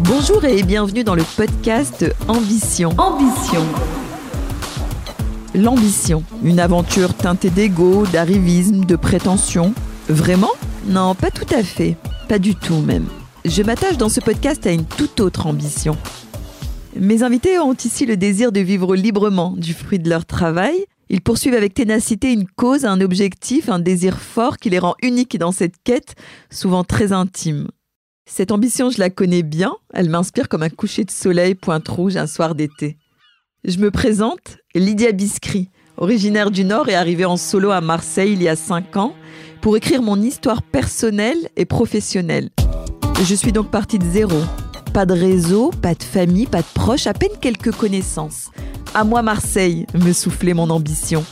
Bonjour et bienvenue dans le podcast Ambition. Ambition. L'ambition, une aventure teintée d'ego, d'arrivisme, de prétention. Vraiment? Non, pas tout à fait. Pas du tout même. Je m'attache dans ce podcast à une toute autre ambition. Mes invités ont ici le désir de vivre librement du fruit de leur travail. Ils poursuivent avec ténacité une cause, un objectif, un désir fort qui les rend uniques dans cette quête, souvent très intime. Cette ambition, je la connais bien, elle m'inspire comme un coucher de soleil pointe rouge un soir d'été. Je me présente, Lydia Biscry, originaire du Nord et arrivée en solo à Marseille il y a 5 ans, pour écrire mon histoire personnelle et professionnelle. Je suis donc partie de zéro. Pas de réseau, pas de famille, pas de proches, à peine quelques connaissances. À moi Marseille, me soufflait mon ambition.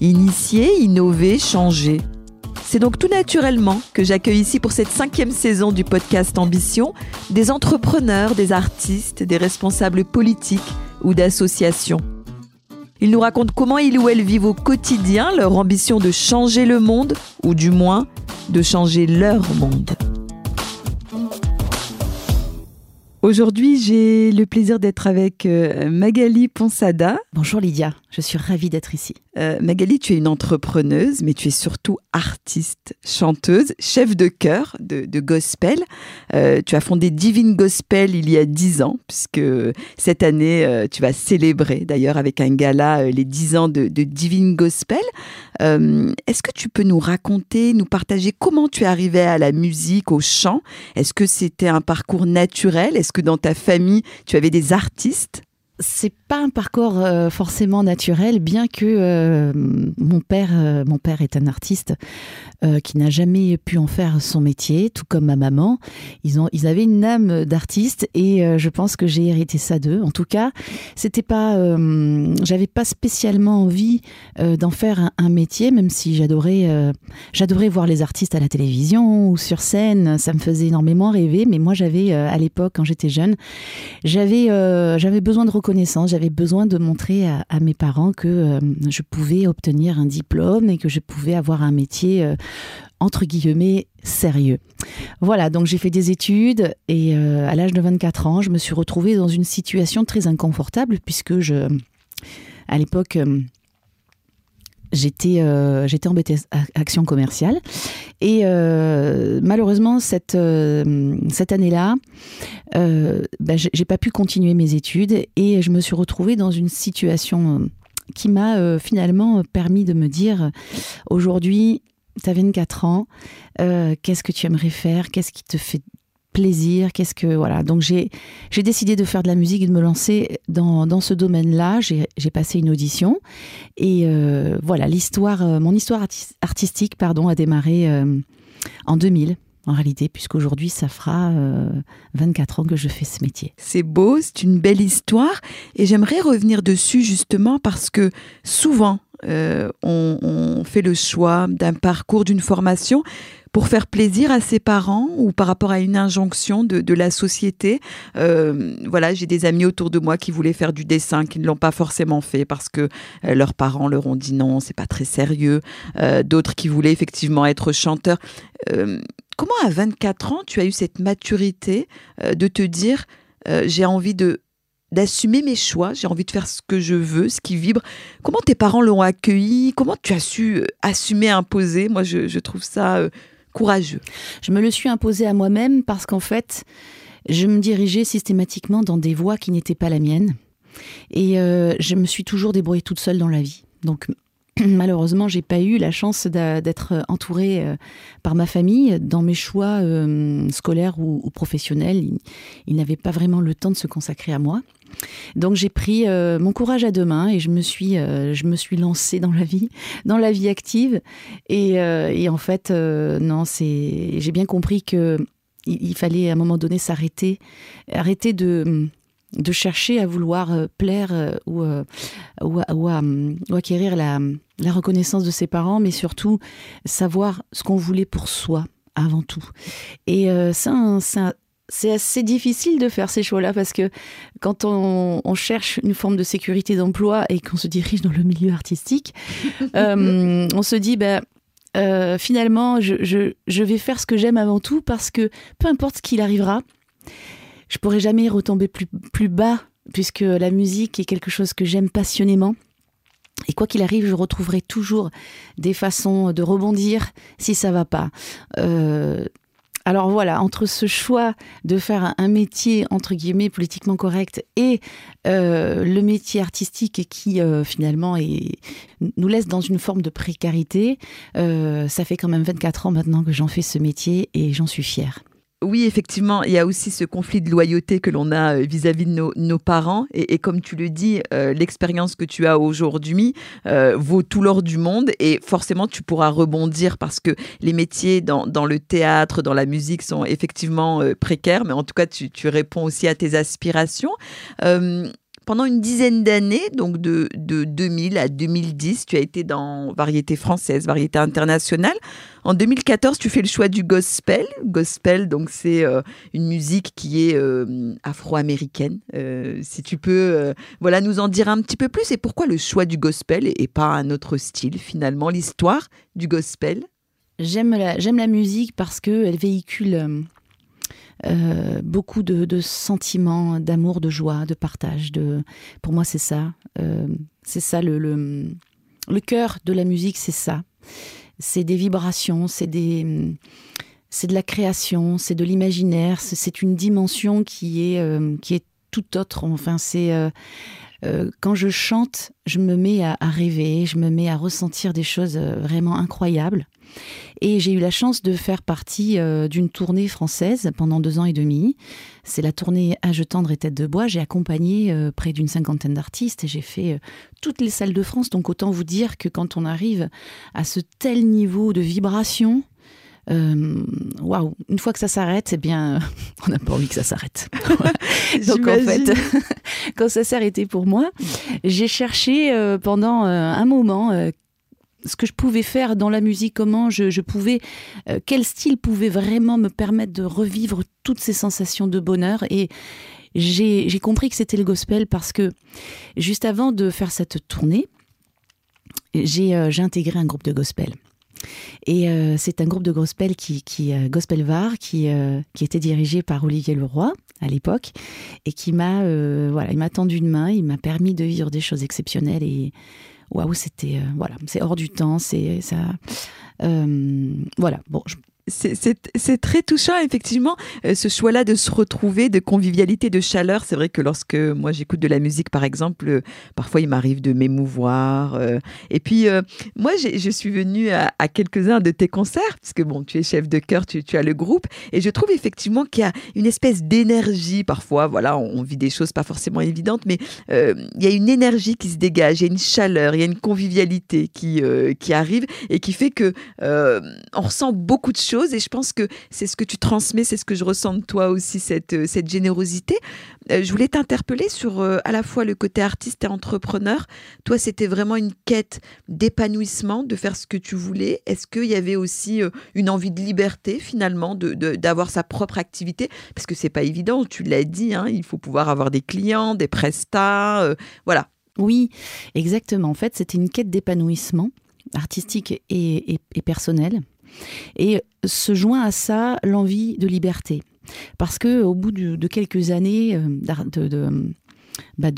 Initier, innover, changer. C'est donc tout naturellement que j'accueille ici pour cette cinquième saison du podcast Ambition des entrepreneurs, des artistes, des responsables politiques ou d'associations. Ils nous racontent comment ils ou elles vivent au quotidien leur ambition de changer le monde, ou du moins de changer leur monde. Aujourd'hui, j'ai le plaisir d'être avec euh, Magali Ponsada. Bonjour Lydia, je suis ravie d'être ici. Euh, Magali, tu es une entrepreneuse, mais tu es surtout artiste, chanteuse, chef de chœur de, gospel. Euh, tu as fondé Divine Gospel il y a dix ans, puisque cette année, euh, tu vas célébrer d'ailleurs avec un gala les dix ans de, de, Divine Gospel. Est-ce que tu peux nous raconter, nous partager comment tu es arrivée à la musique, au chant? Est-ce que c'était un parcours naturel? Est-ce que dans ta famille, tu avais des artistes? C'est pas un parcours euh, forcément naturel, bien que euh, mon père, euh, mon père est un artiste qui n'a jamais pu en faire son métier, tout comme ma maman. Ils ont, ils avaient une âme d'artiste et je pense que j'ai hérité ça d'eux. En tout cas, c'était pas, j'avais pas spécialement envie d'en faire un, métier, même si j'adorais, j'adorais voir les artistes à la télévision ou sur scène. Ça me faisait énormément rêver. Mais moi, j'avais à l'époque, quand j'étais jeune, j'avais, j'avais besoin de reconnaissance. J'avais besoin de montrer à, mes parents que euh, je pouvais obtenir un diplôme et que je pouvais avoir un métier euh, entre guillemets sérieux. Voilà, donc j'ai fait des études et euh, à l'âge de 24 ans, je me suis retrouvée dans une situation très inconfortable puisque je, à l'époque, j'étais euh, en BTS action commerciale. Et euh, malheureusement cette euh, cette année-là ben, j'ai pas pu continuer mes études et je me suis retrouvée dans une situation qui m'a finalement permis de me dire aujourd'hui tu as 24 ans, qu'est-ce que tu aimerais faire? Qu'est-ce qui te fait plaisir Qu'est-ce que voilà Donc j'ai j'ai décidé de faire de la musique et de me lancer dans, dans ce domaine-là. J'ai passé une audition et euh, voilà l'histoire, euh, mon histoire artistique pardon a démarré euh, en 2000 en réalité, puisqu'aujourd'hui, ça fera 24 ans que je fais ce métier. C'est beau, c'est une belle histoire, et j'aimerais revenir dessus justement parce que souvent, on, on, fait le choix d'un parcours, d'une formation pour faire plaisir à ses parents ou par rapport à une injonction de, la société. Euh, voilà, j'ai des amis autour de moi qui voulaient faire du dessin, qui ne l'ont pas forcément fait parce que euh, leurs parents leur ont dit non, c'est pas très sérieux. Euh, d'autres qui voulaient effectivement être chanteurs. comment à 24 ans tu as eu cette maturité de te dire j'ai envie de d'assumer mes choix, j'ai envie de faire ce que je veux, ce qui vibre. Comment tes parents l'ont accueilli? Comment tu as su assumer, imposer? Moi, je, je trouve ça courageux Je me le suis imposé à moi-même parce qu'en fait, je me dirigeais systématiquement dans des voies qui n'étaient pas la mienne. Et euh, je me suis toujours débrouillée toute seule dans la vie. Donc malheureusement, j'ai pas eu la chance d'être entourée euh, par ma famille dans mes choix euh, scolaires ou, professionnels. Ils, n'avaient pas vraiment le temps de se consacrer à moi. Donc j'ai pris euh, mon courage à deux mains et je me suis, je me suis lancée dans la vie, dans la vie active. Et, en fait, non, c'est, j'ai bien compris que il, fallait à un moment donné s'arrêter, arrêter de de chercher à vouloir euh, plaire euh, euh, ou, ou, acquérir la, reconnaissance de ses parents, mais surtout savoir ce qu'on voulait pour soi avant tout. Et ça, c'est assez difficile de faire ces choix-là parce que quand on, cherche une forme de sécurité d'emploi et qu'on se dirige dans le milieu artistique, on se dit, ben, finalement, je, je, vais faire ce que j'aime avant tout parce que peu importe ce qu'il arrivera, je pourrais jamais retomber plus, bas, puisque la musique est quelque chose que j'aime passionnément. Et quoi qu'il arrive, je retrouverai toujours des façons de rebondir si ça va pas. Euh, alors voilà, entre ce choix de faire un métier entre guillemets politiquement correct et euh, le métier artistique qui euh, finalement nous laisse dans une forme de précarité, ça fait quand même 24 ans maintenant que j'en fais ce métier et j'en suis fière. Oui, effectivement, il y a aussi ce conflit de loyauté que l'on a euh, vis-à-vis de nos, parents. Et, comme tu le dis, euh, l'expérience que tu as aujourd'hui euh, vaut tout l'or du monde. Et forcément, tu pourras rebondir parce que les métiers dans, le théâtre, dans la musique sont effectivement précaires. Mais en tout cas, tu, tu, réponds aussi à tes aspirations pendant une dizaine d'années, donc de, de 2000 à 2010, tu as été dans variété française, variété internationale. En 2014, tu fais le choix du gospel. Gospel, donc c'est euh, une musique qui est euh, afro-américaine. Euh, si tu peux, voilà, nous en dire un petit peu plus. Et pourquoi le choix du gospel et pas un autre style finalement, l'histoire du gospel? J'aime la, j'aime la musique parce qu'elle véhicule euh, beaucoup de, sentiments, d'amour, de joie, de partage. De... Pour moi, c'est ça. Euh, c'est ça le, cœur de la musique, c'est ça. C'est des vibrations, c'est des, c'est de la création, c'est de l'imaginaire. C'est une dimension qui est, euh, qui est tout autre. Enfin, c'est quand je chante, je me mets à, rêver, je me mets à ressentir des choses vraiment incroyables. Et j'ai eu la chance de faire partie euh, d'une tournée française pendant deux ans et demi. C'est la tournée Âge tendre et tête de bois. J'ai accompagné euh, près d'une cinquantaine d'artistes et j'ai fait euh, toutes les salles de France. Donc autant vous dire que quand on arrive à ce tel niveau de vibration, waouh, une fois que ça s'arrête, eh bien, on n'a pas envie que ça s'arrête. Donc en fait, quand ça s'est arrêté pour moi, j'ai cherché pendant un moment ce que je pouvais faire dans la musique, comment je, pouvais, euh, quel style pouvait vraiment me permettre de revivre toutes ces sensations de bonheur. Et j'ai compris que c'était le gospel parce que juste avant de faire cette tournée, j'ai euh, intégré un groupe de gospel. Et euh, c'est un groupe de gospel qui, qui Gospel Var, qui, qui était dirigé par Olivier Leroy à l'époque, et qui m'a voilà, il m'a tendu une main, il m'a permis de vivre des choses exceptionnelles et waouh, c'était euh, voilà, c'est hors du temps, c'est ça. Euh, voilà, bon, c'est très touchant, effectivement, euh, ce choix-là de se retrouver, de convivialité, de chaleur. C'est vrai que lorsque moi j'écoute de la musique, par exemple, euh, parfois il m'arrive de m'émouvoir. Euh. et puis, moi, je suis venue à, quelques-uns de tes concerts, puisque bon, tu es chef de chœur, tu, as le groupe, et je trouve effectivement qu'il y a une espèce d'énergie. Parfois, voilà, on, vit des choses pas forcément évidentes, mais il y a une énergie qui se dégage, il y a une chaleur, il y a une convivialité qui, qui arrive et qui fait que on ressent beaucoup de choses et je pense que c'est ce que tu transmets, c'est ce que je ressens de toi aussi, cette, euh, générosité. Euh, je voulais t'interpeller sur euh, à la fois le côté artiste et entrepreneur. Toi, c'était vraiment une quête d'épanouissement, de faire ce que tu voulais. Est-ce qu'il y avait aussi une envie de liberté finalement, d'avoir de, sa propre activité? Parce que c'est pas évident, tu l'as dit, hein, il faut pouvoir avoir des clients, des prestats, voilà. Oui, exactement. En fait, c'était une quête d'épanouissement artistique et, et personnel. Et se joint à ça l'envie de liberté. Parce que au bout de, quelques années euh, bah,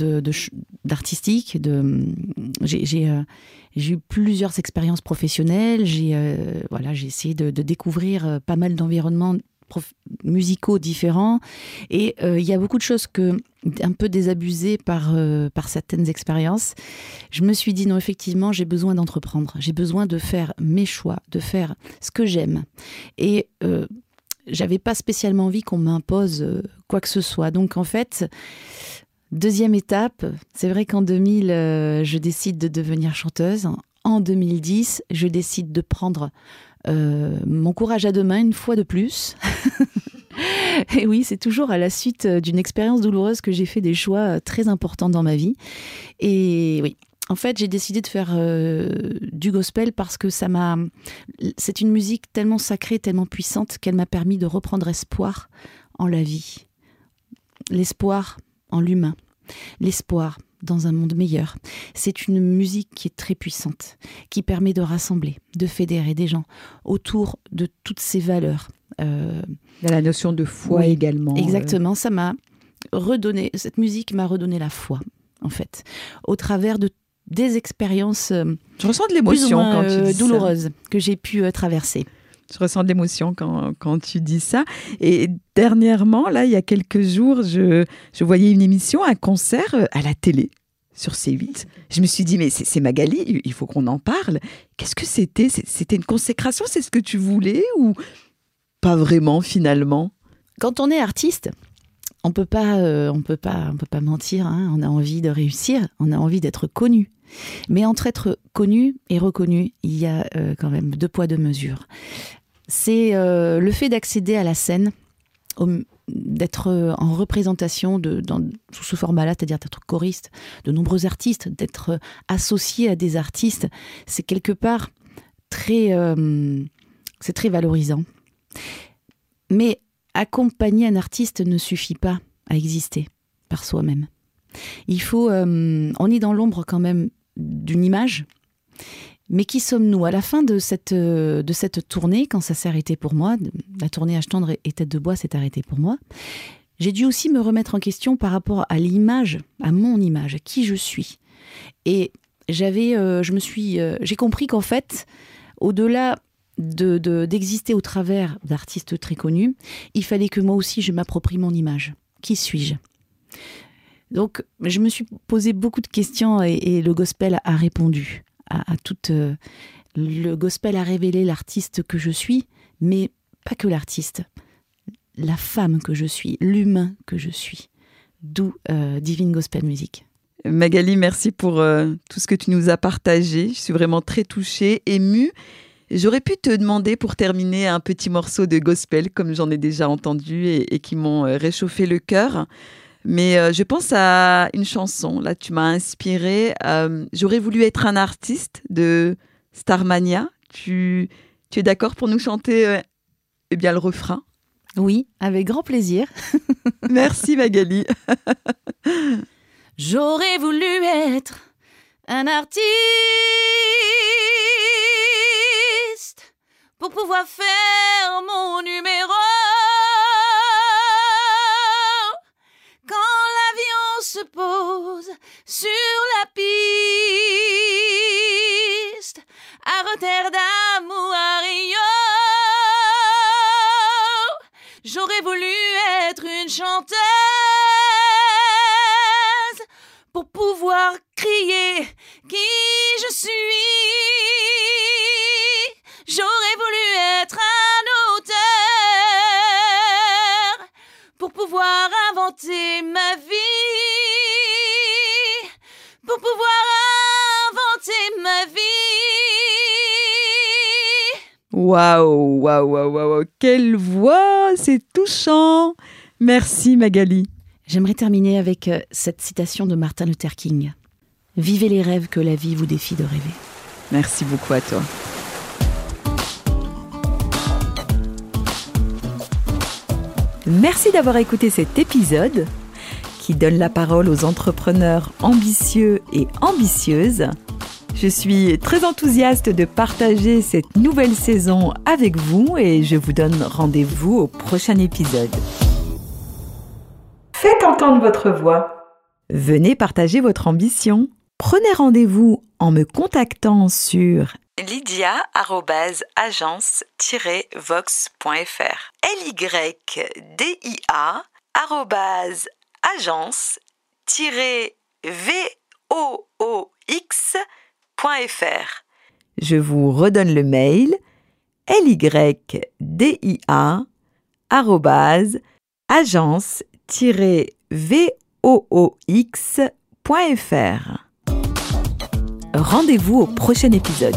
d'artistique, de, j'ai euh, eu plusieurs expériences professionnelles. J'ai euh, voilà, j'ai essayé de, découvrir pas mal d'environnements musicaux différents. Et il y a beaucoup de choses que un peu désabusées par, par certaines expériences. Je me suis dit non, effectivement, j'ai besoin d'entreprendre. J'ai besoin de faire mes choix, de faire ce que j'aime. Et j'avais pas spécialement envie qu'on m'impose quoi que ce soit. Donc en fait, deuxième étape, c'est vrai qu'en 2000, je décide de devenir chanteuse. En 2010, je décide de prendre euh, mon courage à deux mains une fois de plus. Et oui, c'est toujours à la suite euh, d'une expérience douloureuse que j'ai fait des choix euh, très importants dans ma vie. Et oui, en fait, j'ai décidé de faire du gospel parce que ça m'a. C'est une musique tellement sacrée, tellement puissante qu'elle m'a permis de reprendre espoir en la vie. L'espoir en l'humain. L'espoir dans un monde meilleur. C'est une musique qui est très puissante, qui permet de rassembler, de fédérer des gens autour de toutes ces valeurs Euh, Il y a la notion de foi Oui, également. euh. Exactement, ça m'a redonné, cette musique m'a redonné la foi, en fait, au travers de des expériences euh, Je ressens de l'émotion moins quand tu euh, dis ça. douloureuses que j'ai pu euh, traverser. Je ressens de l'émotion quand, quand tu dis ça. Et dernièrement, là, il y a quelques jours, je, je voyais une émission, un concert euh, à la télé sur C8. Je me suis dit, mais c'est Magali, il faut qu'on en parle. Qu'est-ce que c'était? C'était une consécration C'est ce que tu voulais ou pas vraiment finalement Quand on est artiste, on peut euh, peut pas, peut pas mentir. hein, on a envie de réussir, on a envie d'être connu. Mais entre être connu et reconnu, il y a euh, quand même deux poids deux mesures. C'est euh, le fait d'accéder à la scène, d'être en représentation sous ce format-là, c'est-à-dire d'être choriste de nombreux artistes, d'être associé à des artistes, c'est quelque part très, très valorisant. Mais accompagner un artiste ne suffit pas à exister par soi-même. Il faut, euh, on est dans l'ombre quand même d'une image, mais qui sommes-nous? À la fin de cette, euh, de cette tournée, quand ça s'est arrêté pour moi, la tournée H tendre et Tête de bois s'est arrêtée pour moi, j'ai dû aussi me remettre en question par rapport à l'image, à mon image, à qui je suis. Et j'avais, euh, je me suis, j'ai compris qu'en fait, au-delà de- de- d'exister au travers d'artistes très connus, il fallait que moi aussi je m'approprie mon image. Qui suis-je? Donc, je me suis posé beaucoup de questions et, et le gospel a répondu à, à toute. euh, le gospel a révélé l'artiste que je suis, mais pas que l'artiste, la femme que je suis, l'humain que je suis. D'où euh, Divine Gospel Music. Magali, merci pour euh, tout ce que tu nous as partagé. Je suis vraiment très touchée, émue. J'aurais pu te demander pour terminer un petit morceau de gospel, comme j'en ai déjà entendu et, et qui m'ont euh, réchauffé le cœur. Mais euh, je pense à une chanson. Là, tu m'as inspiré. Euh, J'aurais voulu être un artiste de Starmania. Tu, tu es d'accord pour nous chanter euh, eh bien, le refrain? Oui, avec grand plaisir. Merci Magali. J'aurais voulu être un artiste pour pouvoir faire mon numéro. Quand l'avion se pose sur la piste à Rotterdam ou à Rio, j'aurais voulu être une chanteuse pour pouvoir crier qui je suis. Inventer ma vie. Pour pouvoir inventer ma vie. Waouh, waouh, waouh, waouh, quelle voix, c'est touchant. Merci Magali. J'aimerais terminer avec euh, cette citation de Martin Luther King. Vivez les rêves que la vie vous défie de rêver. Merci beaucoup à toi. Merci d'avoir écouté cet épisode qui donne la parole aux entrepreneurs ambitieux et ambitieuses. Je suis très enthousiaste de partager cette nouvelle saison avec vous et je vous donne rendez-vous au prochain épisode. Faites entendre votre voix. Venez partager votre ambition. Prenez rendez-vous en me contactant sur lydia-agence-vox.fr L-Y-D-I-A agence-vox.fr Je vous redonne le mail. Lydia agence-voox.fr Rendez-vous au prochain épisode.